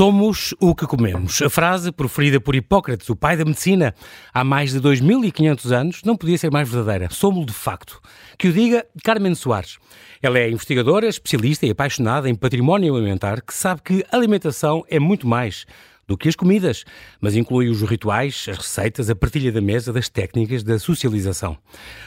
Somos o que comemos. A frase proferida por Hipócrates, o pai da medicina, há mais de 2500 anos, não podia ser mais verdadeira. Somos de facto. Que o diga Carmen Soares. Ela é investigadora, especialista e apaixonada em património alimentar, que sabe que alimentação é muito mais do que as comidas, mas inclui os rituais, as receitas, a partilha da mesa, das técnicas da socialização.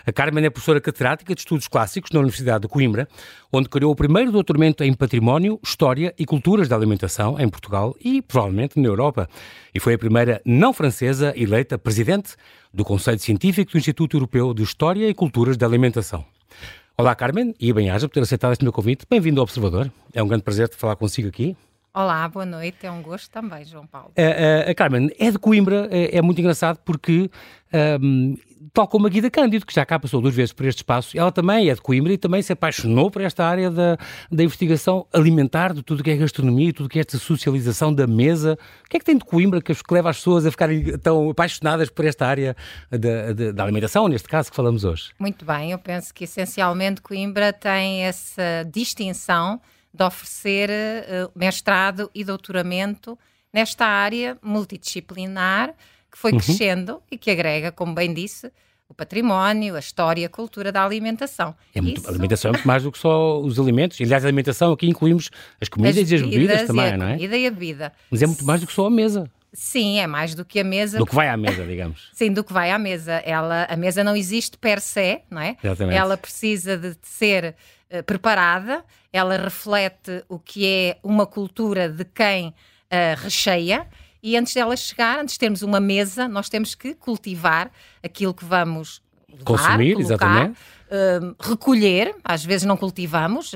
A Carmen é professora catedrática de Estudos Clássicos na Universidade de Coimbra, onde criou o primeiro doutoramento em Património, História e Culturas da Alimentação em Portugal e provavelmente na Europa. E foi a primeira não francesa eleita presidente do Conselho Científico do Instituto Europeu de História e Culturas da Alimentação. Olá, Carmen, e bem-aja por ter aceitado este meu convite. Bem-vindo ao Observador. É um grande prazer falar consigo aqui. Olá, boa noite. É um gosto também, João Paulo. A, a, a Carmen é de Coimbra, é, é muito engraçado porque, um, tal como a Guida Cândido, que já cá passou duas vezes por este espaço, ela também é de Coimbra e também se apaixonou por esta área da, da investigação alimentar, de tudo que é gastronomia, tudo que é esta socialização da mesa. O que é que tem de Coimbra que, que leva as pessoas a ficarem tão apaixonadas por esta área da, da, da alimentação, neste caso que falamos hoje? Muito bem, eu penso que essencialmente Coimbra tem essa distinção de oferecer uh, mestrado e doutoramento nesta área multidisciplinar que foi uhum. crescendo e que agrega, como bem disse, o património, a história, a cultura da alimentação. É muito, Isso... A alimentação é muito mais do que só os alimentos. E, aliás, a alimentação aqui incluímos as comidas as e as bebidas também, não é? A comida e a bebida. Mas é muito mais do que só a mesa. Sim, é mais do que a mesa. Do que vai à mesa, digamos. Sim, do que vai à mesa. Ela, a mesa não existe per se, não é? Exatamente. Ela precisa de ser uh, preparada, ela reflete o que é uma cultura de quem uh, recheia. E antes dela chegar, antes de termos uma mesa, nós temos que cultivar aquilo que vamos levar, consumir, colocar, exatamente. Uh, recolher. Às vezes não cultivamos,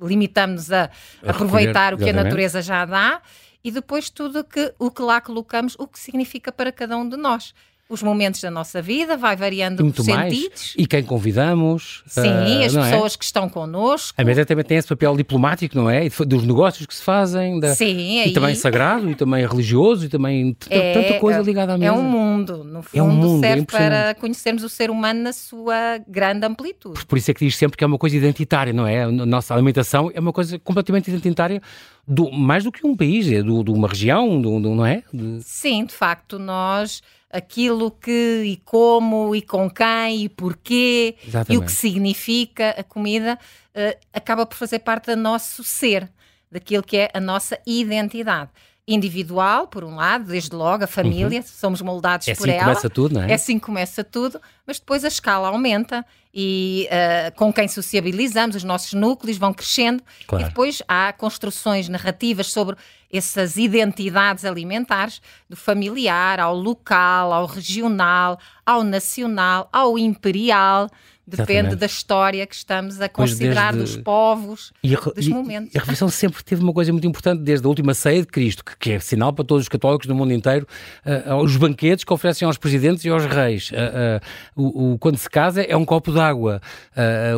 limitamos a, a aproveitar recolher, o que exatamente. a natureza já dá e depois tudo que, o que lá colocamos, o que significa para cada um de nós os momentos da nossa vida, vai variando os sentidos. E quem convidamos. Sim, uh, as é? pessoas é? que estão connosco. A mesa também tem esse papel diplomático, não é? Dos negócios que se fazem. Da... Sim, aí... E também sagrado, e também religioso, e também é, tanta coisa ligada à mesa. É um mundo, no fundo, é um mundo, serve é para conhecermos o ser humano na sua grande amplitude. Por, por isso é que diz sempre que é uma coisa identitária, não é? A nossa alimentação é uma coisa completamente identitária do, mais do que um país, é de uma região, do, do não é? De... Sim, de facto, nós aquilo que e como e com quem e porquê Exatamente. e o que significa a comida uh, acaba por fazer parte do nosso ser, daquilo que é a nossa identidade individual, por um lado, desde logo, a família, uhum. somos moldados é por assim ela. começa tudo, não é? É assim que começa tudo, mas depois a escala aumenta e uh, com quem sociabilizamos, os nossos núcleos vão crescendo claro. e depois há construções narrativas sobre essas identidades alimentares, do familiar ao local, ao regional, ao nacional, ao imperial. Depende Exatamente. da história que estamos a considerar desde... dos povos, e a, dos momentos. E a refeição sempre teve uma coisa muito importante, desde a última ceia de Cristo, que, que é sinal para todos os católicos do mundo inteiro, uh, os banquetes que oferecem aos presidentes e aos reis. Uh, uh, o, o, quando se casa é um copo d'água,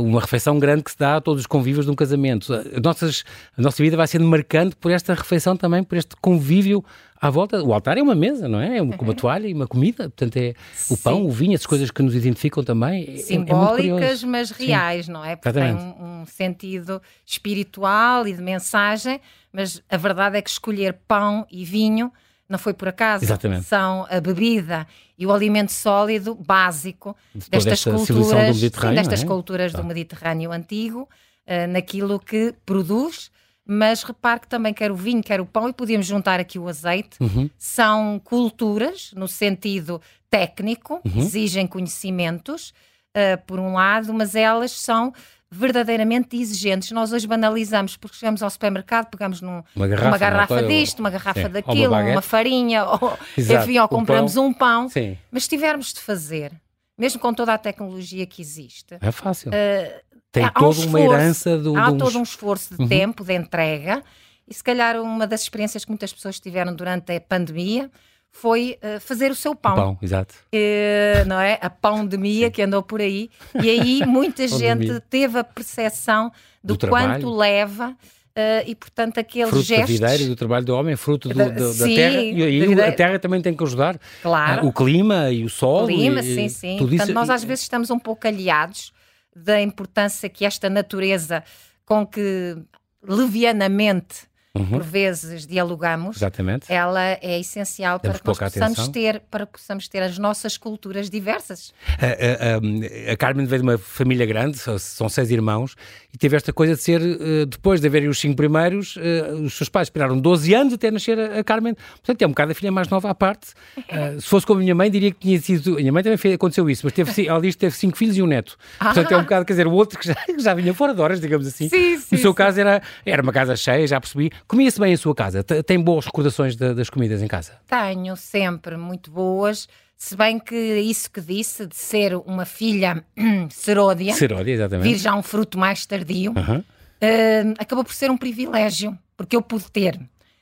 uma refeição grande que se dá a todos os convívios de um casamento. A, nossas, a nossa vida vai sendo marcante por esta refeição também, por este convívio à volta, o altar é uma mesa, não é? É uma, uma toalha e uma comida, portanto é o pão, Sim. o vinho, as coisas que nos identificam também. É, é Simbólicas, é mas reais, Sim. não é? Porque tem um, um, sentido espiritual e de mensagem, mas a verdade é que escolher pão e vinho não foi por acaso. Exatamente. São a bebida e o alimento sólido básico destas culturas, destas é? culturas do Mediterrâneo antigo, uh, naquilo que produz mas repare que também quer o vinho, quer o pão, e podíamos juntar aqui o azeite. Uhum. São culturas, no sentido técnico, uhum. exigem conhecimentos, uh, por um lado, mas elas são verdadeiramente exigentes. Nós hoje banalizamos porque chegamos ao supermercado, pegamos num, uma garrafa, uma garrafa disto, uma garrafa daquilo, uma, uma, farinha, ou, enfim, ou compramos um pão. Um pão. Mas se tivermos de fazer, mesmo com toda a tecnologia que existe, é fácil. Uh, tem toda um esforço, uma herança do. Há todo um esforço de uhum. tempo, de entrega, e se calhar uma das experiências que muitas pessoas tiveram durante a pandemia foi uh, fazer o seu pão. O pão, exato. Uh, não é? A pandemia que andou por aí. E aí muita gente teve a percepção do, do quanto leva. Uh, e portanto aqueles fruto gestos... Fruto da videira e do trabalho do homem, fruto do, do, sim, da terra, e aí a terra também tem que ajudar. Claro. o clima e o sol. O clima, e, sim, sim. Tudo portanto, isso... nós às vezes estamos um pouco aliados da importância que esta natureza com que levianamente uhum. por vezes dialogamos, Exatamente. ela é essencial para que nós possamos ter, para que possamos ter as nossas culturas diversas. A, a, a, Carmen veio de uma família grande, são seis irmãos, e teve esta coisa de ser, eh, depois de haverem os cinco primeiros, eh, os seus pais esperaram 12 anos até nascer a Carmen, portanto é um bocado a filha mais nova à parte. Eh, se fosse como a minha mãe, diria que tinha sido. A minha mãe também fez, aconteceu isso, mas teve, ela diz que teve cinco filhos e um neto. Portanto é um bocado, quer dizer, o outro que já, que já vinha fora de horas, digamos assim. Sim, sim, no seu sim. caso era, era uma casa cheia, já percebi. Comia-se bem em sua casa? Tem boas recordações de, das comidas em casa? Tenho sempre muito boas. Se bem que isso que disse, de ser uma filha seródia, seródia exatamente. vir já um fruto mais tardio, Uhum. uh, acabou por ser um privilégio, porque eu pude ter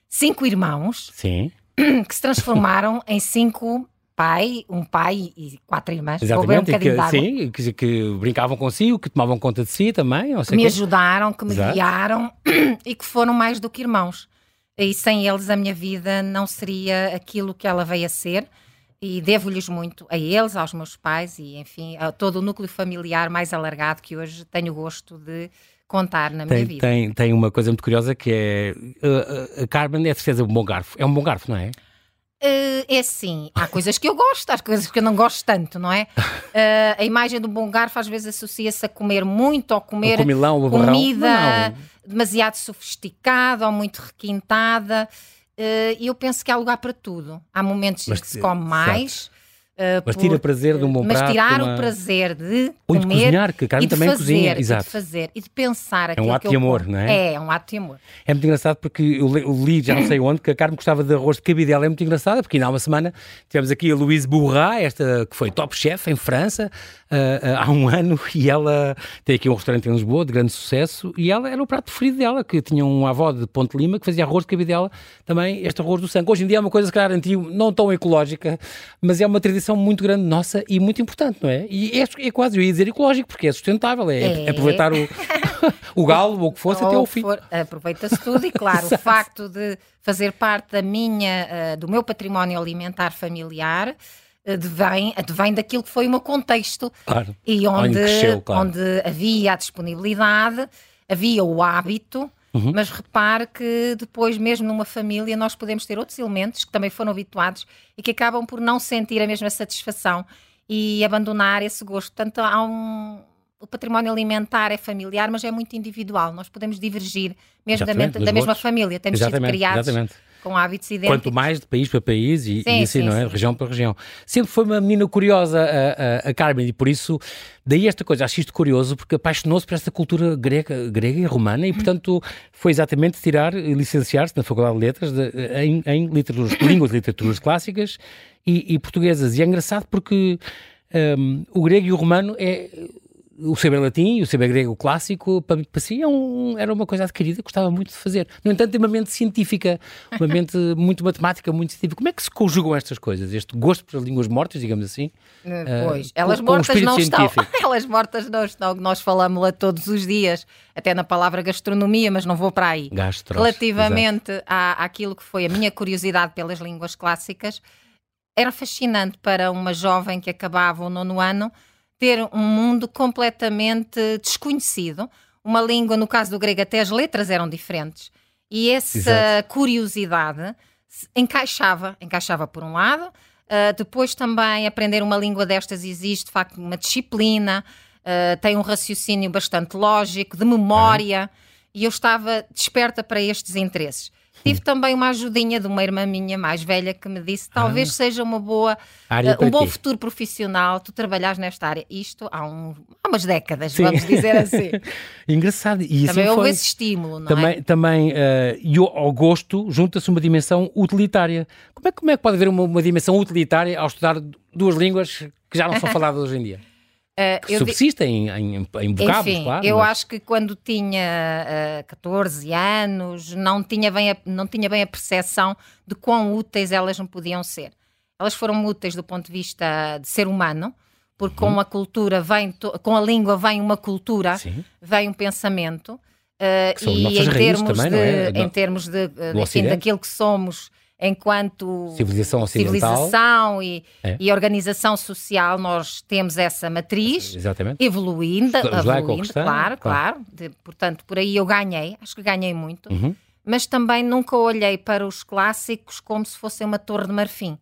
cinco irmãos Sim, que se transformaram em cinco pai, um pai e quatro irmãs. Um exatamente. Que, sim, que, que brincavam consigo, que tomavam conta de si também. Que me ajudaram, que me Exato. guiaram e que foram mais do que irmãos. E sem eles a minha vida não seria aquilo que ela veio a ser. E devo-lhes muito a eles, aos meus pais e, enfim, a todo o núcleo familiar mais alargado que hoje tenho gosto de contar na minha Tem, vida. tem, tem uma coisa muito curiosa que é uh, uh, a Carmen é de certeza um bom garfo. É um bom garfo, não é? Eh, é assim, há coisas que eu gosto, há coisas que eu não gosto tanto, não é? Eh, a imagem do bom garfo às vezes associa-se a comer muito ou comer comilão, comida demasiado sofisticada ou muito requintada. Eh, E eu penso que há lugar para tudo. Há momentos em que se come mais. Eh, Mas por- tira prazer de um bom mas prato. tirar de uma- o prazer de Ou de comer cozinhar, que a Carmen e de também fazer, cozinha. e de Exato. fazer e de pensar aquilo ato que de amor, como. não é? É, é um ato de amor. É muito engraçado porque eu li, eu li já não sei onde, que a Carmen gostava de arroz de cabidela. É muito engraçada porque ainda há uma semana tivemos aqui a Louise Bourrat, esta que foi top chef em França ah, ah, há um ano e ela tem aqui um restaurante em Lisboa de grande sucesso e ela era o prato preferido dela, que tinha um avó de Ponte Lima que fazia arroz de cabidela, também este arroz do sangue. Hoje em dia é uma coisa, se calhar, antigo, não tão ecológica, mas é uma tradição muito grande nossa e muito importante, não é? E é, é quase, eu ia dizer ecológico, porque é sustentável, é, É. aproveitar o, o galo ou o que fosse até Ou ao fim. Aproveita-se tudo e, claro, o facto de fazer parte da minha, eh, do meu património alimentar familiar eh, advém, advém daquilo que foi o meu contexto Claro. e Onde onde, cresceu, claro. onde havia a disponibilidade, havia o hábito. Uhum. Mas repare que depois, mesmo numa família, nós podemos ter outros elementos que também foram habituados e que acabam por não sentir a mesma satisfação e abandonar esse gosto. Portanto, há um, o património alimentar é familiar, mas é muito individual. Nós podemos divergir, mesmo da, da mesma família. Temos sido Exatamente, criados exatamente. Com hábitos idênticos. Quanto mais de país para país e, Sim, e assim, sim, não é? sim. Região para região. Sempre foi uma menina curiosa, a, a, a Carmen, e por isso, daí esta coisa, acho isto curioso, porque apaixonou-se por esta cultura grega, grega e romana e, portanto, foi exatamente tirar, e licenciar-se na Faculdade de Letras de, em, em literaturas, línguas e literaturas clássicas e, e portuguesas. E é engraçado porque hum, o grego e o romano é o saber latim e o saber grego clássico, para, para si, é um- era uma coisa adquirida, gostava muito de fazer. No entanto, tem uma mente científica, uma mente muito matemática, muito científica. Como é que se conjugam estas coisas? Este gosto pelas línguas mortas, digamos assim? Eh, Pois, com- elas com mortas espírito não estão. científico. Elas mortas não estão. Nós falamos-la todos os dias, até na palavra gastronomia, mas não vou para aí. Gastros. Relativamente à, àquilo que foi a minha curiosidade pelas línguas clássicas, era fascinante para uma jovem que acabava o nono ano ter um mundo completamente desconhecido. Uma língua, no caso do grego, até as letras eram diferentes. E essa Exato. curiosidade encaixava, encaixava por um lado. Uh, depois também aprender uma língua destas existe, de facto, uma disciplina, uh, tem um raciocínio bastante lógico, de memória, e eu estava desperta para estes interesses. Tive também uma ajudinha de uma irmã minha mais velha que me disse: talvez seja uma boa, uh, um bom ti. futuro profissional, tu trabalhares nesta área. Isto há, um, há umas décadas, Sim. vamos dizer assim. Engraçado. E também assim houve foi. esse estímulo, não Também, é? também eh, e ao- ao gosto junta-se uma dimensão utilitária. Como é, como é que pode haver uma, uma dimensão utilitária ao estudar duas línguas que já não são faladas hoje em dia? Uh, Que eu di- subsistem em, em, em vocábulos, Enfim, claro. eu mas- acho que quando tinha ah, 14 anos não tinha, bem a, não tinha bem a percepção de quão úteis elas me podiam ser. Elas foram úteis do ponto de vista de ser humano, porque Uhum. com a cultura vem, com a língua vem uma cultura, Sim. vem um pensamento. ah, são e em termos, também, de, não é? em termos de, ah, enfim, daquilo que somos enquanto Civilização civilização e, É. e organização social, nós temos essa matriz Exatamente. evoluindo, evoluindo claro, claro. claro. De- portanto, por aí eu ganhei, acho que ganhei muito. Uhum. mas também nunca olhei para os clássicos como se fosse uma torre de marfim, uh,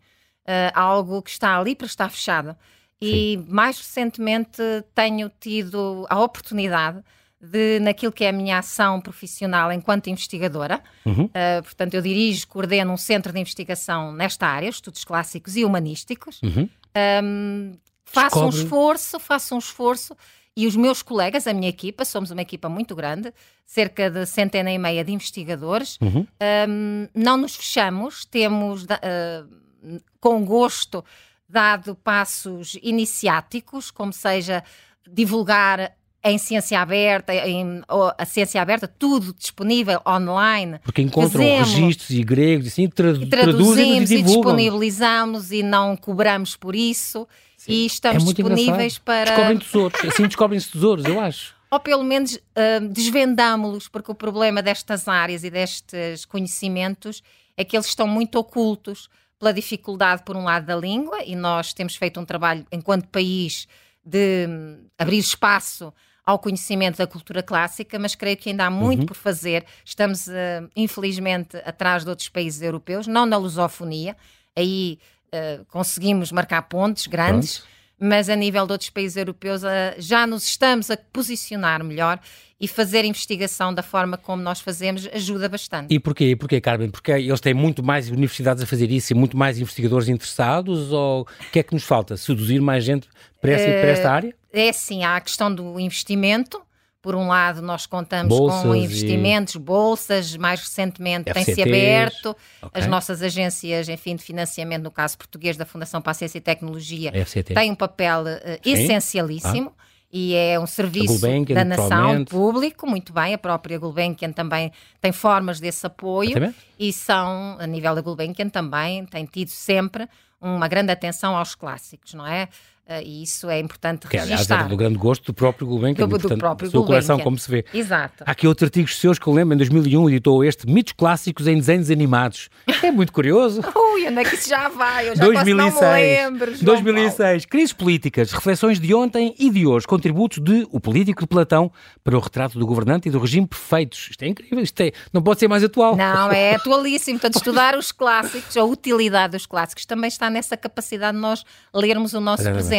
algo que está ali para estar fechado. E Sim. mais recentemente tenho tido a oportunidade de, naquilo que é a minha ação profissional enquanto investigadora. Uhum. Uh, portanto, eu dirijo, coordeno um centro de investigação nesta área, estudos clássicos e humanísticos. Uhum. Um, faço um esforço, faço um esforço e os meus colegas, a minha equipa, somos uma equipa muito grande, cerca de centena e meia de investigadores, uhum. um, não nos fechamos, temos uh, com gosto dado passos iniciáticos, como seja divulgar em ciência aberta, em, a ciência aberta, tudo disponível online. Porque encontram Fazemos, registros e gregos e assim, tra e traduzimos e, e disponibilizamos e não cobramos por isso. Sim. E estamos é disponíveis engraçado. para. Descobrem tesouros, assim descobrem-se tesouros, eu acho. Ou pelo menos uh, desvendámo-los, porque o problema destas áreas e destes conhecimentos é que eles estão muito ocultos pela dificuldade, por um lado, da língua, e nós temos feito um trabalho, enquanto país, de hum, abrir espaço ao conhecimento da cultura clássica, mas creio que ainda há muito uhum. por fazer. Estamos, uh, infelizmente, atrás de outros países europeus, não na lusofonia, aí uh, conseguimos marcar pontos grandes. Pronto mas a nível de outros países europeus uh, já nos estamos a posicionar melhor e fazer investigação da forma como nós fazemos ajuda bastante. E porquê, porquê Carmen? Porque eles têm muito mais universidades a fazer isso e muito mais investigadores interessados ou o que é que nos falta? Seduzir mais gente para, essa, para esta área? É sim, há a questão do investimento, por um lado, nós contamos bolsas com investimentos, e... bolsas, mais recentemente tem-se aberto, okay. as nossas agências, enfim, de financiamento, no caso português da Fundação para a Ciência e Tecnologia, FCT. tem um papel uh, essencialíssimo. Ah. E é um serviço da nação, público, muito bem. A própria Gulbenkian também tem formas desse apoio. E são, a nível da Gulbenkian também, tem tido sempre uma grande atenção aos clássicos, não é? Uh, e isso é importante que, registrar. Aliás, era do grande gosto do próprio Gulbenkian, do, portanto, do próprio sua Gulbenkian. coleção, como se vê. Exato. Há aqui outros artigos seus que eu lembro, em 2001 editou este, Mitos Clássicos em Desenhos Animados. É muito curioso. Ui, onde é que isso já vai? Eu já 2006, não me lembro. João 2006, Crises Políticas, Reflexões de ontem e de hoje, contributos de O Político de Platão para o retrato do governante e do regime perfeitos. Isto é incrível, isto é, não pode ser mais atual. Não, é atualíssimo. Portanto, estudar os clássicos, a utilidade dos clássicos, também está nessa capacidade de nós lermos o nosso presente.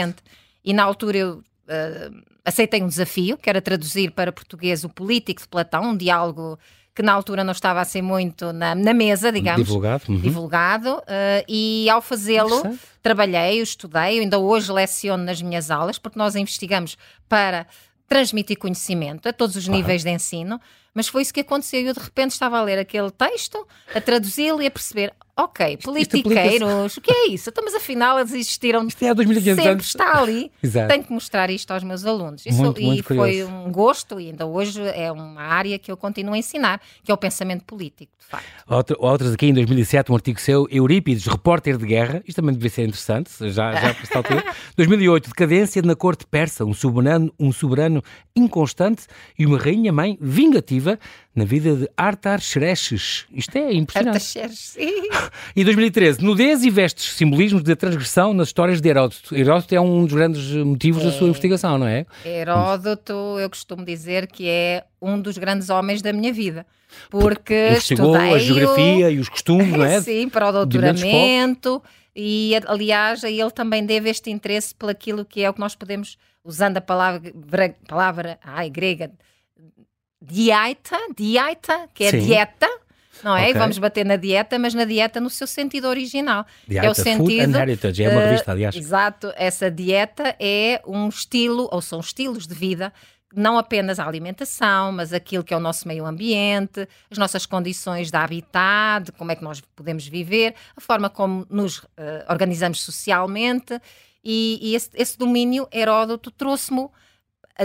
E na altura eu uh, aceitei um desafio, que era traduzir para português o Político de Platão, um diálogo que na altura não estava a ser muito na, na mesa, digamos. Divulgado. Uhum. Divulgado. Uh, e ao fazê-lo, trabalhei, estudei, ainda hoje leciono nas minhas aulas, porque nós investigamos para transmitir conhecimento a todos os claro. níveis de ensino, mas foi isso que aconteceu. Eu de repente estava a ler aquele texto, a traduzi-lo e a perceber: ok, politiqueiros, o que é isso? Então, mas afinal eles existiram isto é há 2500 sempre anos. está ali. Tenho que mostrar isto aos meus alunos. Isso, muito, muito e foi um gosto, e ainda hoje é uma área que eu continuo a ensinar, que é o pensamento político, de facto. Outra, outras aqui em 2007, um artigo seu, Eurípides, repórter de guerra, isto também devia ser interessante, já, já para esta altura. 2008, decadência na corte persa, um soberano, um soberano inconstante e uma rainha-mãe vingativa na vida de Artaxerxes. Isto é impressionante. Artaxerxes, E 2013, nudez e vestes, simbolismos da transgressão nas histórias de Heródoto. Heródoto é um dos grandes motivos é. da sua é. investigação, não é? Heródoto, eu costumo dizer que é um dos grandes homens da minha vida. Porque investigou a geografia e os costumes, não é? Sim, para o doutoramento. E, aliás, ele também deve este interesse pelaquilo que é o que nós podemos, usando a palavra, palavra ai, grega, dieta, dieta, que é Sim. dieta, não é? Okay. Vamos bater na dieta, mas na dieta no seu sentido original. Dieta, é o sentido. Food and Heritage, é uma revista, aliás. exato, essa dieta é um estilo, ou são estilos de vida, não apenas a alimentação, mas aquilo que é o nosso meio ambiente, as nossas condições de habitat, de como é que nós podemos viver, a forma como nos uh, organizamos socialmente. E, e esse, esse domínio, Heródoto trouxe-me,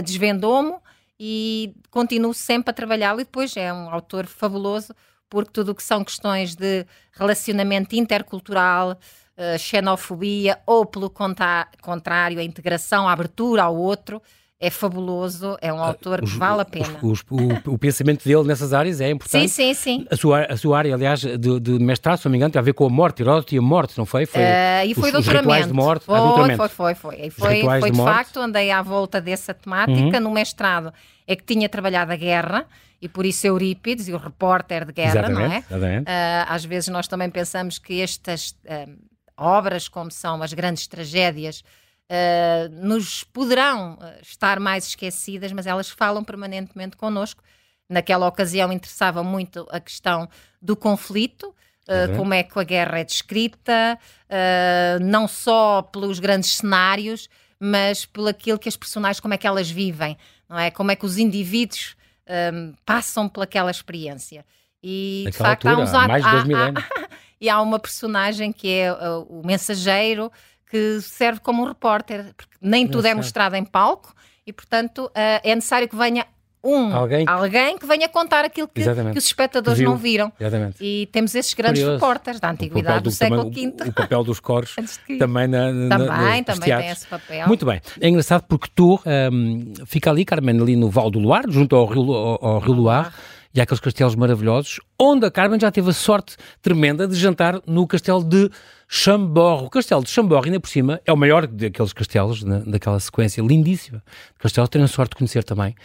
desvendou-me e continuo sempre a trabalhá-lo. E depois é um autor fabuloso, porque tudo o que são questões de relacionamento intercultural, uh, xenofobia ou, pelo contrário, a integração, a abertura ao outro, é fabuloso, é um ah, autor que vale a pena. Os, os, o, o, pensamento dele nessas áreas é importante. Sim, sim, sim. A sua, a sua área, aliás, de, de mestrado, se não me engano, tem a ver com a morte, Heródoto e a morte, não foi? Foi, uh, e foi os, doutoramento. Os rituais de morte. Foi, foi, foi, foi. Foi, foi, foi de, de facto, andei à volta dessa temática. Uhum. No mestrado é que tinha trabalhado a guerra e por isso Eurípides e o repórter de guerra, exatamente, não é? Exatamente. Uh, às vezes nós também pensamos que estas uh, obras, como são as grandes tragédias, uh, nos poderão eh, estar mais esquecidas, mas elas falam permanentemente connosco. Naquela ocasião interessava muito a questão do conflito, uh, como é que a guerra é descrita, uh, não só pelos grandes cenários, mas pelo aquilo que as personagens, como é que elas vivem, não é? Como é que os indivíduos um, passam pelaquela experiência. E Naquela de facto altura, há uns há, mais dois mil anos. e há uma personagem que é uh, o mensageiro que serve como um repórter, porque nem tudo é mostrado em palco e, portanto, uh, é necessário que venha um, alguém, alguém que venha contar aquilo que, que os espectadores Viu. não viram. Exatamente. E temos esses grandes Curioso. repórteres da antiguidade, do, do, século V. O, o, papel dos coros também na, na, Também, também tem esse papel. Muito bem. É engraçado porque tu um, fica ali, Carmen, ali no Val do Loire, junto ao Rio, ao, ao Rio Loire, e há aqueles castelos maravilhosos, onde a Carmen já teve a sorte tremenda de jantar no castelo de Chambord. O castelo de Chambord, ainda por cima, é o maior daqueles castelos, na, daquela sequência lindíssima de castelos, tenho a sorte de conhecer também.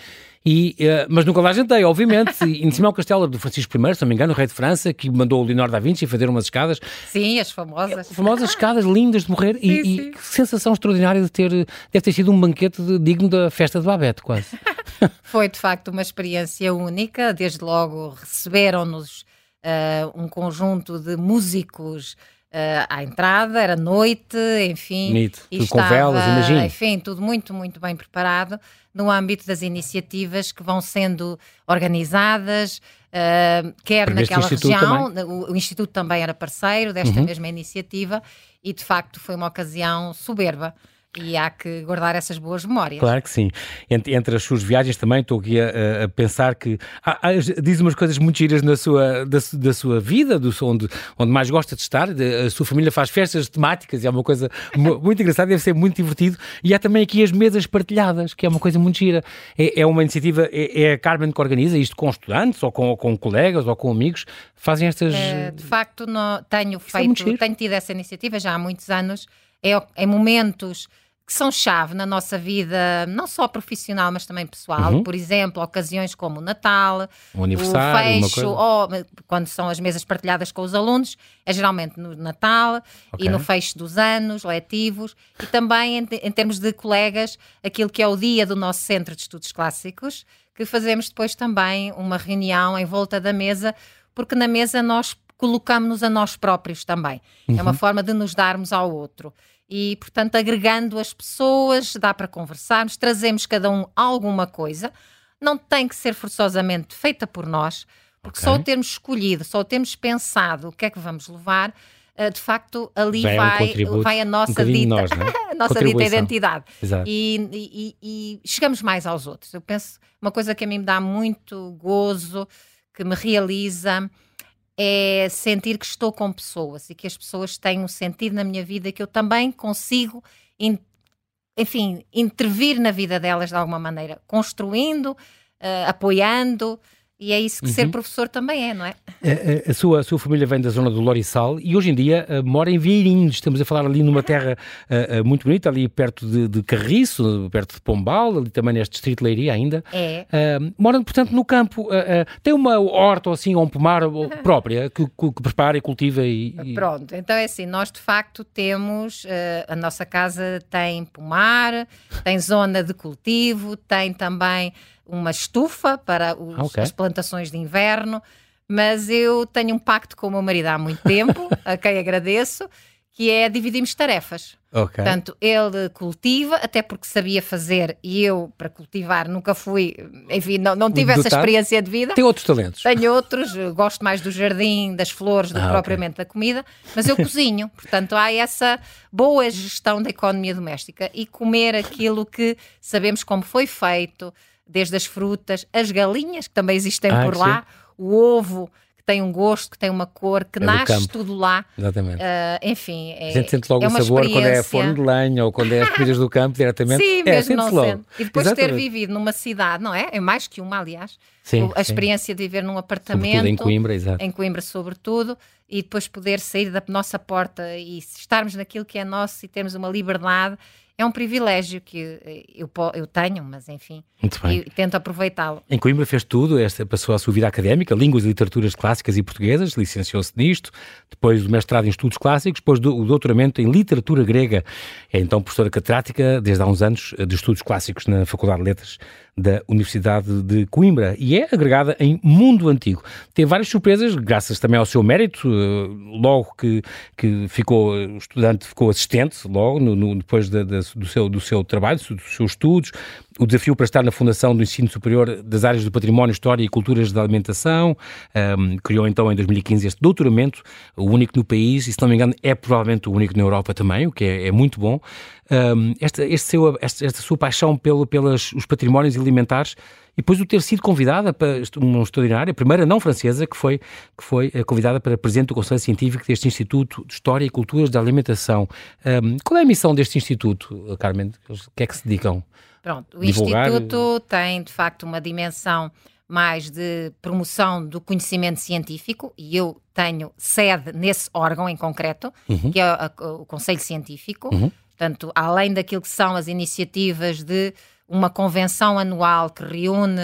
E, uh, mas nunca lá jantei, obviamente. e em cima é o castelo de Francisco I, se não me engano, o rei de França, que mandou o Leonardo da Vinci fazer umas escadas. Sim, as famosas. É, famosas escadas lindas de morrer. Sim, e, sim. e, que sensação extraordinária de ter. Deve ter sido um banquete de, digno da festa de Babette, quase. Foi de facto uma experiência única. Desde logo receberam-nos uh, um conjunto de músicos. Uh, à entrada, era noite, enfim. Bonito, tudo estava, com velas, imagina. Enfim, tudo muito, muito bem preparado no âmbito das iniciativas que vão sendo organizadas, uh, quer naquela região, o, o, Instituto também era parceiro desta uhum. mesma iniciativa e de facto foi uma ocasião soberba e há que guardar essas boas memórias. Claro que sim. Entre, entre as suas viagens também estou aqui a, a pensar que há, há, diz umas coisas muito giras na sua, da, da sua vida, do, onde, onde mais gosta de estar. De, a sua família faz festas temáticas e é uma coisa muito engraçada, deve ser muito divertido. E há também aqui as mesas partilhadas, que é uma coisa muito gira. É, é uma iniciativa, é, é, a Carmen que organiza isto com estudantes, ou com, com colegas, ou com amigos. Fazem estas. É, de facto, no, tenho é feito, é tenho tido essa iniciativa já há muitos anos. É, em momentos que são chave na nossa vida, não só profissional, mas também pessoal. Uhum. Por exemplo, ocasiões como o Natal, o aniversário, o fecho, ou quando são as mesas partilhadas com os alunos, é geralmente no Natal okay. e no fecho dos anos letivos, e também em, em termos de colegas, aquilo que é o dia do nosso Centro de Estudos Clássicos, que fazemos depois também uma reunião em volta da mesa, porque na mesa nós colocamos-nos a nós próprios também. Uhum. É uma uhum. forma de nos darmos ao outro e, portanto, agregando as pessoas, dá para conversarmos, trazemos cada um alguma coisa. Não tem que ser forçosamente feita por nós, porque okay. só o termos escolhido, só o termos pensado o que é que vamos levar, eh, de facto, ali vai, vai, um vai a nossa um dita, nós, é? a nossa dita identidade. E, e, e, chegamos mais aos outros. Eu penso, uma coisa que a mim me dá muito gozo, que me realiza, é sentir que estou com pessoas e que as pessoas têm um sentido na minha vida que eu também consigo, enfim, intervir na vida delas de alguma maneira, construindo, uh, apoiando. E é isso que uhum. ser professor também é, não é? A, a, sua, a sua família vem da zona do Lorissal e hoje em dia uh, mora em Vieirinhos. Estamos a falar ali numa terra uh, uh, muito bonita, ali perto de, de, Carriço, perto de Pombal, ali também neste distrito de Leiria ainda. É. mora, portanto, no campo. tem uma horta ou assim, ou um pomar própria que, que, que, prepara e cultiva e, e, Pronto, então é assim, nós de facto temos, a nossa casa tem pomar, tem zona de cultivo, tem também uma estufa para os, ah, okay. as plantações de inverno, mas eu tenho um pacto com o meu marido há muito tempo, a quem agradeço, que é dividimos tarefas. Okay. Portanto, ele cultiva, até porque sabia fazer, e eu, para cultivar, nunca fui, enfim, não, não tive essa experiência de vida. Tem outros talentos. Tenho outros, gosto mais do jardim, das flores, do ah, propriamente okay. da comida, mas eu cozinho. Portanto, há essa boa gestão da economia doméstica e comer aquilo que sabemos como foi feito, desde as frutas, as galinhas, que também existem ah, por lá, o ovo, que tem um gosto, que tem uma cor, que é nasce tudo lá. Exatamente. Uh, enfim, é, a gente sente logo é o sabor quando é forno de lenha ou quando é as comidas do campo diretamente. Sim, é, mesmo não logo. sendo. E depois de ter vivido numa cidade, não é? É mais que uma, aliás. Sim, a experiência sim. de viver num apartamento. Sobretudo em Coimbra, exato. Em Coimbra, sobretudo. E depois poder sair da nossa porta e estarmos naquilo que é nosso e termos uma liberdade é um privilégio que eh, eu, eu tenho, mas enfim, e tento aproveitá-lo. Em Coimbra fez tudo, esta passou a sua vida académica, línguas e literaturas clássicas e portuguesas, licenciou-se nisto, depois do mestrado em estudos clássicos, depois do o doutoramento em literatura grega. É então professora catedrática desde há uns anos de estudos clássicos na Faculdade de Letras da Universidade de Coimbra e é agregada em Mundo Antigo. Tem várias surpresas, graças também ao seu mérito, eh, logo que, que ficou estudante, ficou assistente, logo no, no, depois da, da, do, seu, do seu trabalho, dos seus estudos, o desafio para estar na Fundação do Ensino Superior das áreas do Património, História e Culturas da Alimentação. Um, criou então em 2015 este doutoramento, o único no país, e se não me engano é provavelmente o único na Europa também, o que é, é muito bom. Um, esta, este seu, esta, esta, sua paixão pelo, pelos os patrimónios alimentares depois o ter sido convidada para uma extraordinária, a primeira não francesa que foi, que foi eh, convidada para presidente do Conselho Científico deste Instituto de História e Culturas da Alimentação. Um, qual é a missão deste Instituto, Carmen? O que é que se dedicam? Pronto, o divulgar... Instituto tem de facto uma dimensão mais de promoção do conhecimento científico e eu tenho sede nesse órgão em concreto, uhum. que é o Conselho Científico. Uhum. Portanto, além daquilo que são as iniciativas de uma convenção anual que reúne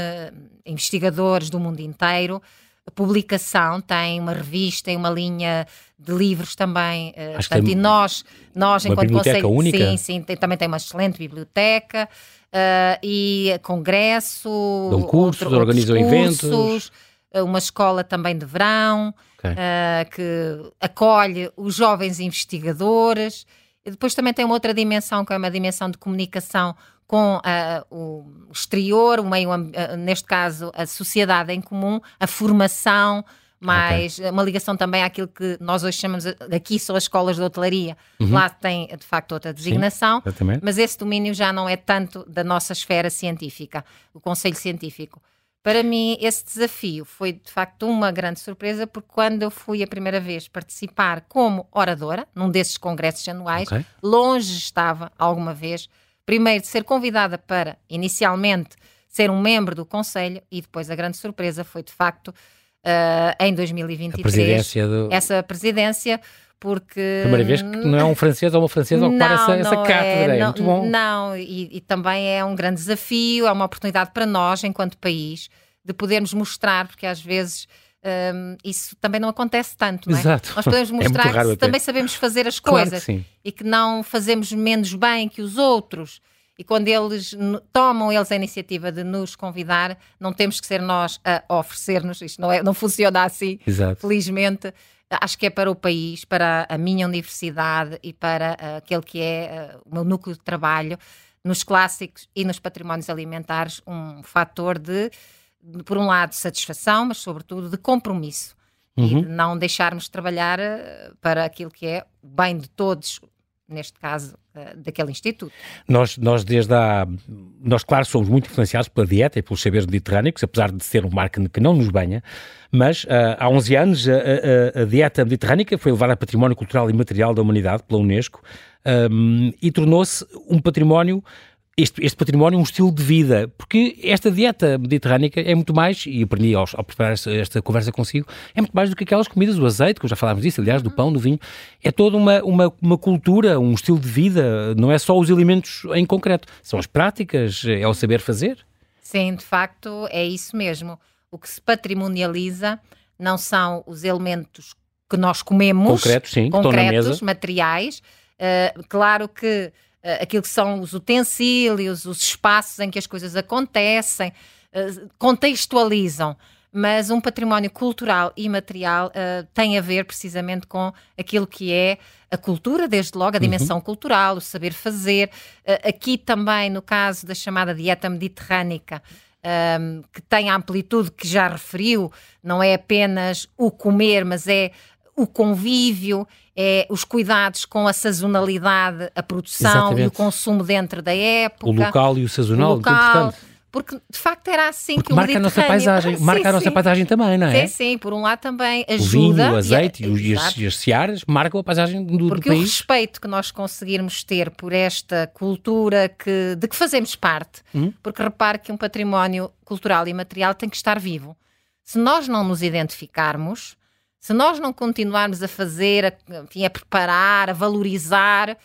investigadores do mundo inteiro, a publicação tem uma revista e uma linha de livros também. Uh, portanto, e nós, nós enquanto Conselho. Única. Sim, sim, tem, também tem uma excelente biblioteca uh, e congresso. Dão cursos, outro, organizam cursos, eventos. Eh, uma escola também de verão okay. uh, que acolhe os jovens investigadores. E depois também tem uma outra dimensão, que é uma dimensão de comunicação com uh, o exterior, o meio, uh, neste caso, a sociedade em comum, a formação, mais okay. uma ligação também àquilo que nós hoje chamamos aqui são as escolas de hotelaria. Uhum. Lá tem de facto outra designação, Sim, mas esse domínio já não é tanto da nossa esfera científica, o Conselho Científico. Para mim, esse desafio foi de facto uma grande surpresa, porque quando eu fui a primeira vez participar como oradora, num desses congressos anuais, okay. longe estava, alguma vez, primeiro de ser convidada para, inicialmente, ser um membro do Conselho, e depois a grande surpresa foi de facto uh, em 2023. A presidência do... Essa presidência, porque. Primeira vez que não é um francês ou uma francesa a ocupar essa, essa cátedra, é, é não, muito bom. Não, e, e, também é um grande desafio, é uma oportunidade para nós, enquanto país, de podermos mostrar, porque às vezes. Um, isso também não acontece tanto, não é? Exato. Nós podemos mostrar é que também sabemos fazer as claro coisas e que não fazemos menos bem que os outros e quando eles tomam eles a iniciativa de nos convidar, não temos que ser nós a oferecer-nos, isto não, é, não funciona assim, Exato. felizmente. Acho que é para o país, para a minha universidade e para uh, aquele que é uh, o meu núcleo de trabalho, nos clássicos e nos patrimónios alimentares, um fator de por um lado, satisfação, mas sobretudo de compromisso. Uhum. E de não deixarmos de trabalhar uh, para aquilo que é o bem de todos, neste caso, uh, daquele instituto. Nós, nós desde a... Nós, claro, somos muito influenciados pela dieta e pelos saberes mediterrâneos, apesar de ser um marca que não nos banha, mas uh, há 11 anos a, a, a, dieta mediterrânica foi levada a património cultural e material da humanidade pela Unesco um, e tornou-se um património este, este, património um estilo de vida, porque esta dieta mediterrânica é muito mais, e aprendi ao, ao preparar esta, conversa consigo, é muito mais do que aquelas comidas, o azeite, que já falámos disso, aliás, do pão, do vinho, é toda uma, uma, uma cultura, um estilo de vida, não é só os alimentos em concreto, são as práticas, é o saber fazer. Sim, de facto é isso mesmo. O que se patrimonializa não são os elementos que nós comemos, concretos, sim, concretos materiais. Uh, claro que aquilo que são os utensílios, os espaços em que as coisas acontecem, uh, contextualizam. Mas um património cultural e material uh, tem a ver precisamente com aquilo que é a cultura, desde logo, a uhum. dimensão uhum. cultural, o saber fazer. aqui também, no caso da chamada dieta mediterrânica, um, que tem a amplitude que já referiu, não é apenas o comer, mas é o convívio, é os cuidados com a sazonalidade, a produção Exatamente. e o consumo dentro da época. O local e o sazonal, o local, porque de facto era assim porque que o marca a nossa paisagem, marca sim, a nossa sim. paisagem também, não é? Sim, sim, por um lado também ajuda. O vinho, o azeite e, e, as, e as searas marcam a paisagem do, porque do país. o respeito que nós conseguirmos ter por esta cultura que, de que fazemos parte, hum? porque repare que um património cultural e material tem que estar vivo. Se nós não nos identificarmos, se nós não continuarmos a fazer, a, enfim, a preparar, a valorizar,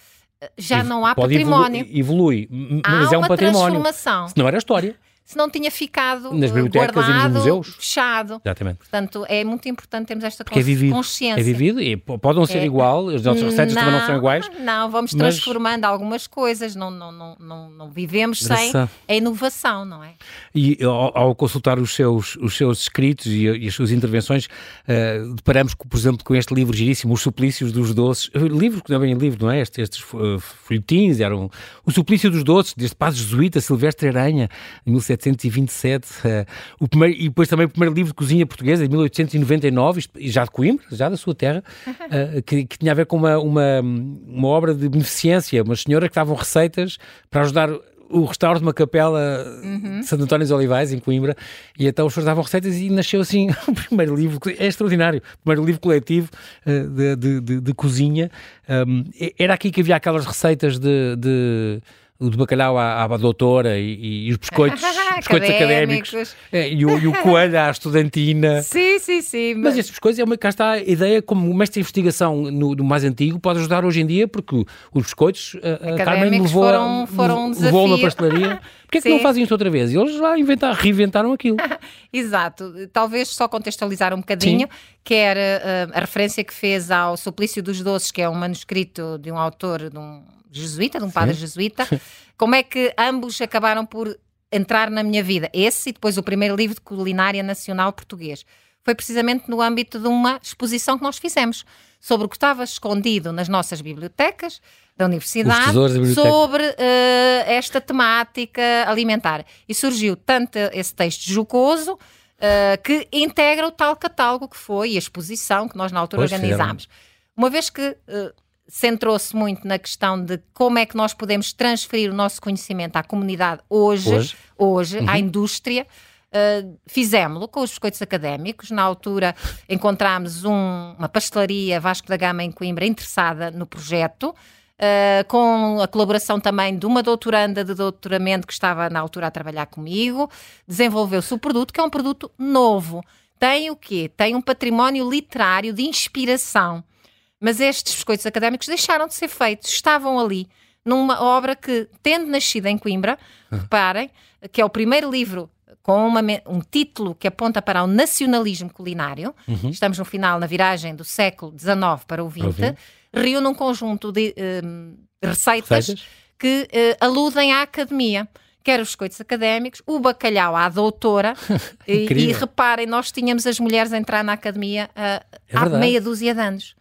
já não há património. Evolui, evolui mas há é um património. Transformação. Se não era história se não tinha ficado nas bibliotecas guardado, e nos museus. fechado. Exatamente. Portanto, é muito importante termos esta Porque consciência. É vivido, é vivido e podem ser é. igual, as nossas receitas não, também não são iguais. Não, vamos mas... transformando algumas coisas, não, não, não, não, não vivemos sem a inovação, não é? E ao, ao, consultar os seus, os seus escritos e, e as suas intervenções, uh, deparamos, por exemplo, com este livro giríssimo, Os Suplícios dos Doces, eh, livro que não é bem livro, não é? Estes, estes uh, folhetins eram O Suplício dos Doces, deste padre jesuíta Silvestre Aranha, em 1727 uh, o primeiro, e depois também o primeiro livro de cozinha portuguesa, de 1899, já de Coimbra, já da sua terra, uh, que, que, tinha a ver com uma, uma, uma obra de beneficência, umas senhoras que davam receitas para ajudar o restauro de uma capela uhum. de Santo António dos Olivais, em Coimbra, e então os senhores davam receitas e nasceu assim o primeiro livro, é extraordinário, o primeiro livro coletivo uh, de, de, de, de, cozinha. Um, era aqui que havia aquelas receitas de, de o de bacalhau à, à doutora e, e os biscoitos, biscoitos académicos, académicos é, e, o, e, o, coelho à estudantina. Sim, sim, sim. Mas, mas estes biscoitos, é uma, cá está a ideia, como o mestre de investigação no, no, mais antigo, pode ajudar hoje em dia, porque os biscoitos, a, a Carmen levou, foram, foram um levou uma pastelaria. Porquê é que não fazem isto outra vez? E eles já inventaram, reinventaram aquilo. Exato. Talvez só contextualizar um bocadinho, Sim. que era uh, a referência que fez ao Suplício dos Doces, que é um manuscrito de um autor, de um jesuíta, de um padre Sim. jesuíta. Como é que ambos acabaram por entrar na minha vida? Esse e depois o primeiro livro de culinária nacional português. Foi precisamente no âmbito de uma exposição que nós fizemos sobre o que estava escondido nas nossas bibliotecas da universidade sobre uh, esta temática alimentar. E surgiu tanto esse texto jocoso uh, que integra o tal catálogo que foi a exposição que nós na altura pois organizámos. Uma vez que uh, centrou-se muito na questão de como é que nós podemos transferir o nosso conhecimento à comunidade hoje, hoje, hoje uhum. à indústria. Uh, fizemos-lo com os biscoitos académicos. Na altura encontramos um, uma pastelaria Vasco da Gama em Coimbra interessada no projeto, uh, com a colaboração também de uma doutoranda de doutoramento que estava na altura a trabalhar comigo. Desenvolveu-se o produto, que é um produto novo. Tem o quê? Tem um património literário de inspiração. Mas estes biscoitos académicos deixaram de ser feitos, estavam ali, numa obra que, tendo nascido em Coimbra, ah. reparem, que é o primeiro livro com uma, um título que aponta para o nacionalismo culinário, uhum. estamos no final, na viragem do século XIX para o XX, reúne um conjunto de um, receitas, receitas, que uh, aludem à academia. Quer os biscoitos académicos, o bacalhau à doutora. e, e, reparem, nós tínhamos as mulheres a entrar na academia uh, é há meia dúzia de anos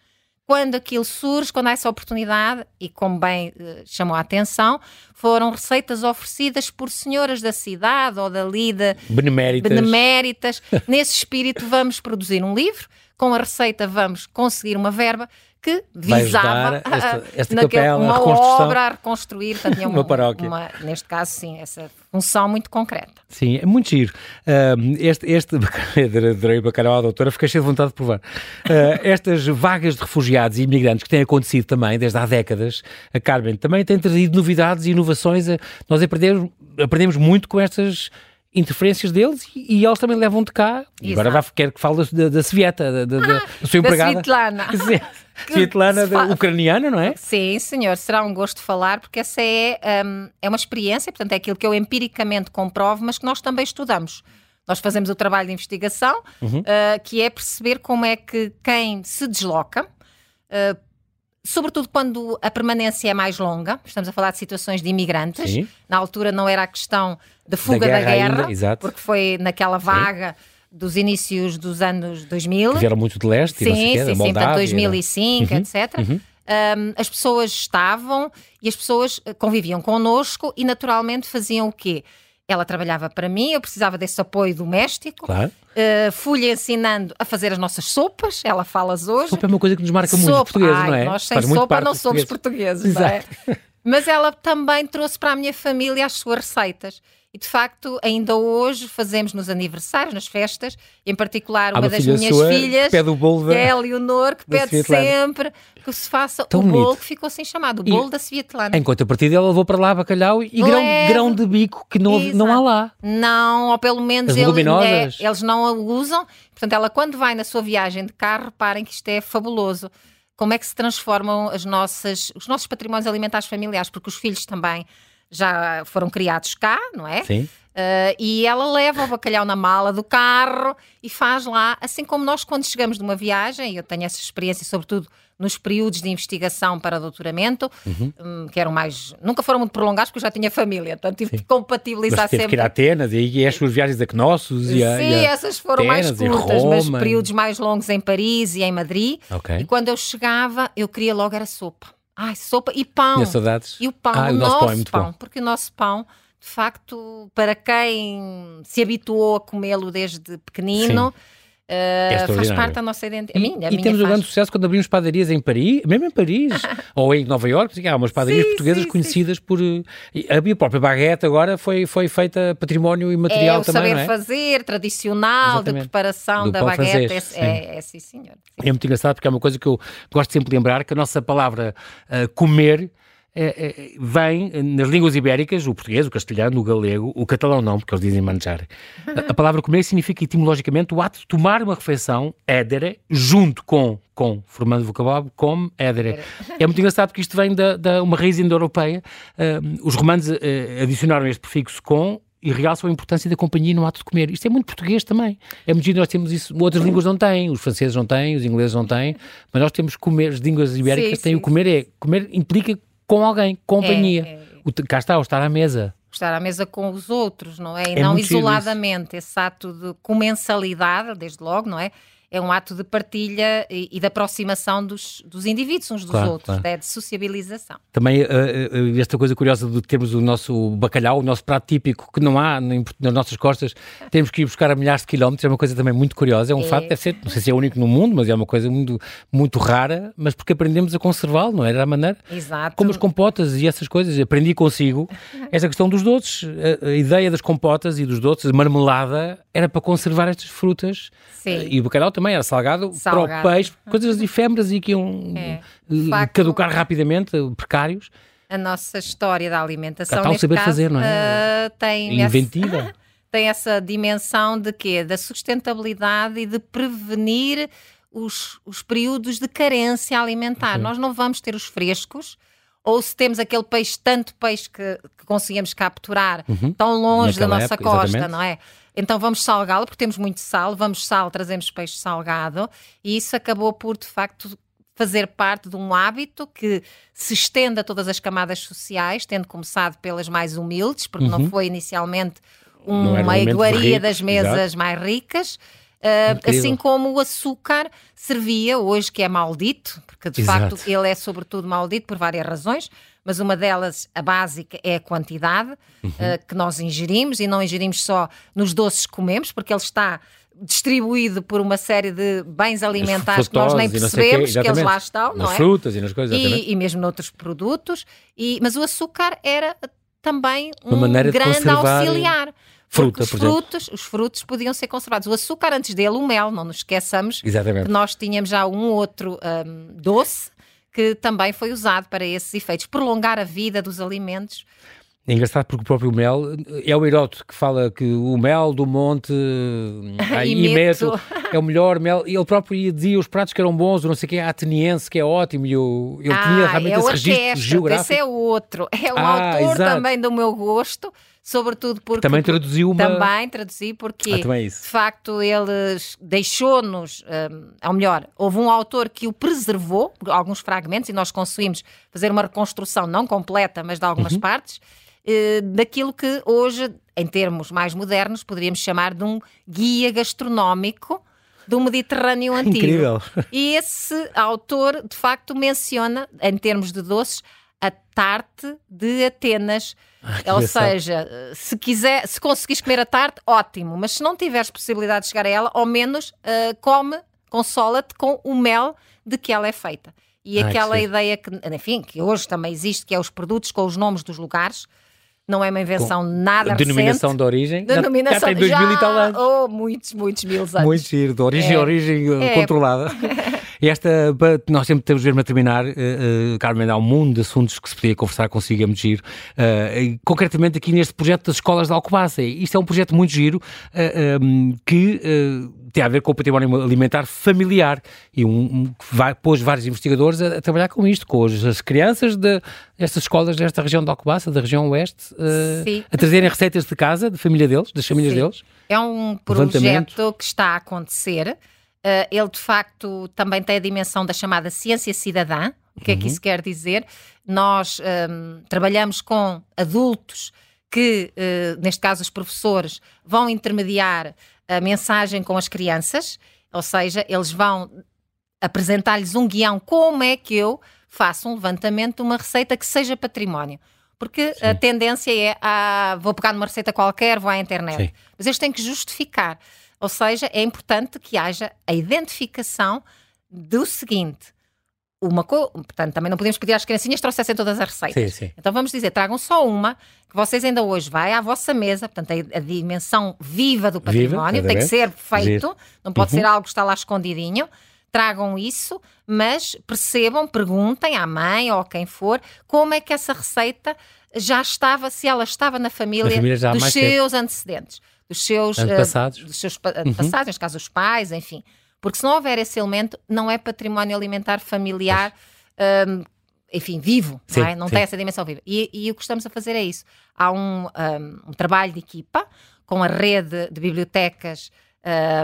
quando aquilo surge, quando há essa oportunidade, e como bem uh, chamou a atenção, foram receitas oferecidas por senhoras da cidade ou dali de beneméritas. beneméritas. Nesse espírito, vamos produzir um livro, com a receita vamos conseguir uma verba que visava esta, esta capela, uma a obra a reconstruir, portanto, tinha uma, uma paróquia. Uma, neste caso, sim, essa função muito concreta. Sim, é muito giro. Uh, este, este adorei bacalhau à doutora, fiquei cheio de vontade de provar. Uh, estas vagas de refugiados e imigrantes que têm acontecido também desde há décadas, a Carmen também tem trazido novidades e inovações. Nós aprendemos, aprendemos muito com estas interferências deles e, e, eles também levam de cá. E agora vai, quero que fale da, da Svieta, da, da, da, da sua empregada. Svetlana. Svetlana ucraniana, não é? Sim, senhor, será um gosto falar, porque essa é, um, é uma experiência, portanto, é aquilo que eu empiricamente comprovo, mas que nós também estudamos. Nós fazemos o trabalho de investigação, uhum. uh, que é perceber como é que quem se desloca, uh, sobretudo quando a permanência é mais longa, estamos a falar de situações de imigrantes, Sim. na altura não era a questão de fuga da guerra, da guerra porque foi naquela vaga. Sim dos inícios dos anos 2000. Que vieram muito de leste, sim, sim, sim, sim, portanto 2005, uhum, etc. Uhum. Um, as pessoas estavam e as pessoas eh, conviviam connosco e naturalmente faziam o quê? Ela trabalhava para mim, eu precisava desse apoio doméstico. Claro. Uh, Fui-lhe ensinando a fazer as nossas sopas, ela fala-as hoje. Sopa é uma coisa que nos marca muito os portugueses, Ai, não é? Nós sem Faz sopa não somos portugueses, Exato. não é? Mas ela também trouxe para a minha família as suas receitas. E de facto ainda hoje fazemos nos aniversários, nas festas, em particular uma, uma das minhas filhas, que, pede o bolo da, que é a Leonor, que pede sempre que se faça Tão o bonito. bolo que ficou assim chamado, o bolo e, da Svietlana. Enquanto a partir dela levou para lá bacalhau e grão, grão, de bico que não, não há lá. Não, ou pelo menos ele, é, eles não a usam. Portanto, ela quando vai na sua viagem de carro, reparem que isto é fabuloso como é que se transformam as nossas, os nossos patrimónios alimentares familiares, porque os filhos também já foram criados cá, não é? Sim. Uh, e ela leva o bacalhau na mala do carro e faz lá, assim como nós quando chegamos de uma viagem, e eu tenho essa experiência sobretudo nos períodos de investigação para doutoramento, uhum. um, que eram mais, nunca foram muito prolongados porque eu já tinha família, portanto tive Sim. de compatibilizar mas sempre. que ir a Atenas e, as suas viagens a Knossos e a, Sim, e a essas foram Atenas, mais curtas, mas períodos mais longos em Paris e em Madrid. Okay. E quando eu chegava, eu queria logo era sopa. Ai, sopa e pão. Minhas saudades. E o pão, ah, o, o nosso, pão, é pão porque o nosso pão de facto, para quem se habituou a comê-lo desde pequenino, Uh, faz parte da nossa identidade. E, minha, e temos faz. um grande sucesso quando abrimos padarias em Paris, mesmo em Paris, ou em Nova Iorque, há umas padarias sim, portuguesas sim, conhecidas sim. por. A minha própria baguete agora foi, foi feita património imaterial é, também. saber é? fazer, tradicional, Exatamente. de preparação Do da baguete. Francês, é, é, é, sim, senhor. É muito engraçado porque é uma coisa que eu gosto sempre de lembrar: que a nossa palavra uh, comer é, é, vem nas línguas ibéricas, o português, o castelhano, o galego, o catalão não, porque eles dizem manjar. A, a palavra comer significa etimologicamente o ato de tomar uma refeição, édere, junto com, com, formando o vocabulário, com édere. É muito engraçado porque isto vem da, da uma raiz indo-europeia. Uh, os romanos uh, adicionaram este prefixo com e realçam a importância da companhia no ato de comer. Isto é muito português também. É muito nós temos isso, outras línguas não têm, os franceses não têm, os ingleses não têm, mas nós temos comer, as línguas ibéricas sim, têm sim. o comer, é, comer implica com alguém, companhia. É, é. O, cá está, o estar à mesa. Estar à mesa com os outros, não é? E é não isoladamente. Esse ato de comensalidade, desde logo, não é? É um ato de partilha e, e de aproximação dos, dos indivíduos uns dos claro, outros, claro. É de sociabilização. Também uh, uh, esta coisa curiosa de termos o nosso bacalhau, o nosso prato típico, que não há nas nossas costas, temos que ir buscar a milhares de quilómetros, é uma coisa também muito curiosa, é um é. fato, deve ser, não sei se é único no mundo, mas é uma coisa muito, muito rara, mas porque aprendemos a conservá-lo, não era a maneira? Exato. Como as compotas e essas coisas, aprendi consigo essa questão dos doces, a, a ideia das compotas e dos doces, marmelada, era para conservar estas frutas, Sim. E o bacalhau também era salgado, salgado. para o peixe, coisas efêmeras e que iam é. Facto, caducar rapidamente, precários. A nossa história da alimentação está saber caso, fazer, não é? Uh, tem Inventiva. Essa, tem essa dimensão de quê? Da sustentabilidade e de prevenir os, os períodos de carência alimentar. Nós não vamos ter os frescos, ou se temos aquele peixe, tanto peixe que, que conseguimos capturar uhum. tão longe Naquela da nossa época, costa, exatamente. não é? Então vamos salgá-lo, porque temos muito sal, vamos sal, trazemos peixe salgado, e isso acabou por, de facto, fazer parte de um hábito que se estende a todas as camadas sociais, tendo começado pelas mais humildes, porque uhum. não foi inicialmente uma iguaria das mesas exato. mais ricas. Uh, assim como o açúcar servia hoje, que é maldito, porque de Exato. facto ele é sobretudo maldito por várias razões, mas uma delas, a básica, é a quantidade uhum. uh, que nós ingerimos e não ingerimos só nos doces que comemos, porque ele está distribuído por uma série de bens alimentares que nós nem percebemos que eles lá estão, nas não é? frutas e nas coisas, e, e, mesmo noutros produtos. E, mas o açúcar era também um grande auxiliar. Fruta, os frutos, os frutos podiam ser conservados. O açúcar antes dele, o mel, não nos esqueçamos Exatamente. que nós tínhamos já um outro um, doce que também foi usado para esses efeitos, prolongar a vida dos alimentos. É engraçado porque o próprio mel, é o Heródoto que fala que o mel do monte Imeto é o melhor mel, e ele próprio dizia os pratos que eram bons, não sei o que, a ateniense, que é ótimo, e eu, ele ah, tinha realmente é esse registro geográfico. Esse é o outro, é um ah, autor exato. também do meu gosto, sobretudo porque... Também traduziu uma... Também traduzi porque, ah, é de facto, ele deixou-nos, um, ou melhor, houve um autor que o preservou, alguns fragmentos, e nós conseguimos fazer uma reconstrução, não completa, mas de algumas uhum. partes, uh, daquilo que hoje, em termos mais modernos, poderíamos chamar de um guia gastronómico do Mediterrâneo Antigo. Incrível. E esse autor, de facto, menciona, em termos de doces, a tarte de Atenas. Ah, Ou seja, se quiser, se conseguires comer a tarte, ótimo, mas se não tiveres possibilidade de chegar a ela, ao menos uh, come, consola-te com o mel de que ela é feita. E Ai, aquela ideia que, enfim, que hoje também existe, que é os produtos com os nomes dos lugares, não é uma invenção Com nada denominação recente. de origem? Denominação já, já tem 2000 já, e tal anos. Oh, muitos, muitos mil anos. Muito giro, de origem, é. origem é. controlada. E esta, nós sempre temos mesmo a terminar, uh, uh, Carmen, há um mundo de assuntos que se podia conversar consigo, é muito giro. Uh, concretamente aqui neste projeto das escolas de Alcobaça. Isto é um projeto muito giro um, que tem a ver com o património alimentar familiar e um, um que vai, pôs vários investigadores a, a, trabalhar com isto, com as, as crianças de, destas escolas desta região de Alcobaça, da região oeste, uh, a trazerem receitas de casa, de família deles, das famílias Sim. deles. É um projeto que está a acontecer. Uh, ele, de facto, também tem a dimensão da chamada ciência cidadã. O que uhum. é que uhum. isso quer dizer? Nós um, ehm, trabalhamos com adultos que, uh, neste caso os professores, vão intermediar a mensagem com as crianças, ou seja, eles vão apresentar-lhes um guião como é que eu faço um levantamento de uma receita que seja património. Porque Sim. a tendência é, ah, vou pegar numa receita qualquer, vou à internet. Sim. Mas eles têm que justificar. Ou seja, é importante que haja a identificação do seguinte: uma coisa, portanto, também não podemos pedir às criancinhas que trouxessem todas as receitas. Sim, sim. Então vamos dizer, tragam só uma, que vocês ainda hoje vai à vossa mesa, portanto, a, a dimensão viva do património viva, tem que ser feito, não pode uhum. ser algo que está lá escondidinho. Tragam isso, mas percebam, perguntem à mãe ou a quem for como é que essa receita já estava, se ela estava na família, família dos seus tempo. antecedentes, dos seus antepassados, uh, dos seus antepassados, uhum. neste caso os pais, enfim. Porque se não houver esse elemento, não é património alimentar familiar, um, enfim, vivo, sim, não, é? não tem essa dimensão viva. E, e, o que estamos a fazer é isso. Há um, um, um trabalho de equipa com a rede de bibliotecas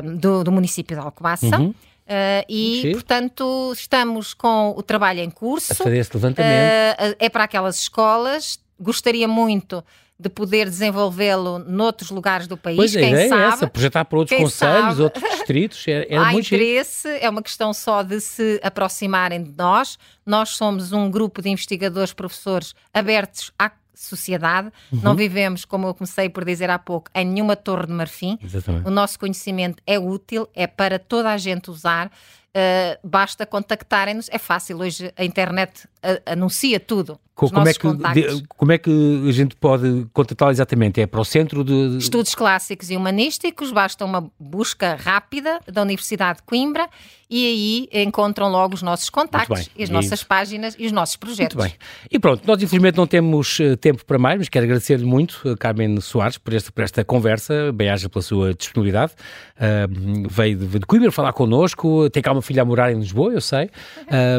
um, do, do, município de Alcobaça. Uhum. Uh, e, portanto, estamos com o trabalho em curso. A fazer esse levantamento. Uh, é para aquelas escolas. Gostaria muito de poder desenvolvê-lo noutros lugares do país, pois quem a ideia sabe. É essa, projetar para outros conselhos, sabe, outros distritos, é, é Há muito interesse, é uma questão só de se aproximarem de nós. Nós somos um grupo de investigadores, professores abertos à sociedade. Uhum. Não vivemos, como eu comecei por dizer há pouco, em nenhuma torre de marfim. Exatamente. O nosso conhecimento é útil, é para toda a gente usar. Uh, basta contactarem-nos. É fácil, hoje a internet uh, anuncia tudo. Como é, que, de, como é que a gente pode contactá-lo exatamente? É para o Centro de... Estudos Clássicos e Humanísticos, basta uma busca rápida da Universidade de Coimbra e aí encontram logo os nossos contactos e as e nossas isso. páginas e os nossos projetos. Muito bem. E pronto, nós infelizmente não temos uh, tempo para mais, mas quero agradecer-lhe muito, uh, Carmen Soares, por esta, por esta conversa, bem-aja pela sua disponibilidade. Uh, veio de, de Coimbra falar connosco, tem cá uma filha a morar em Lisboa, eu sei,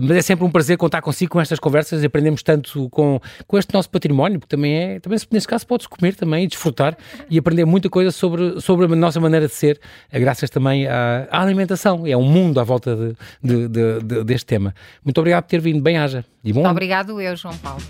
mas é sempre um prazer contar consigo com estas conversas e aprendemos tanto com, com este nosso património, porque também é, também nesse caso podes comer também e desfrutar e aprender muita coisa sobre, sobre a nossa maneira de ser, graças também à, à alimentação. É um mundo à volta de, de, de, deste tema. Muito obrigado por ter vindo, bem-haja e bom Obrigado eu, João Paulo.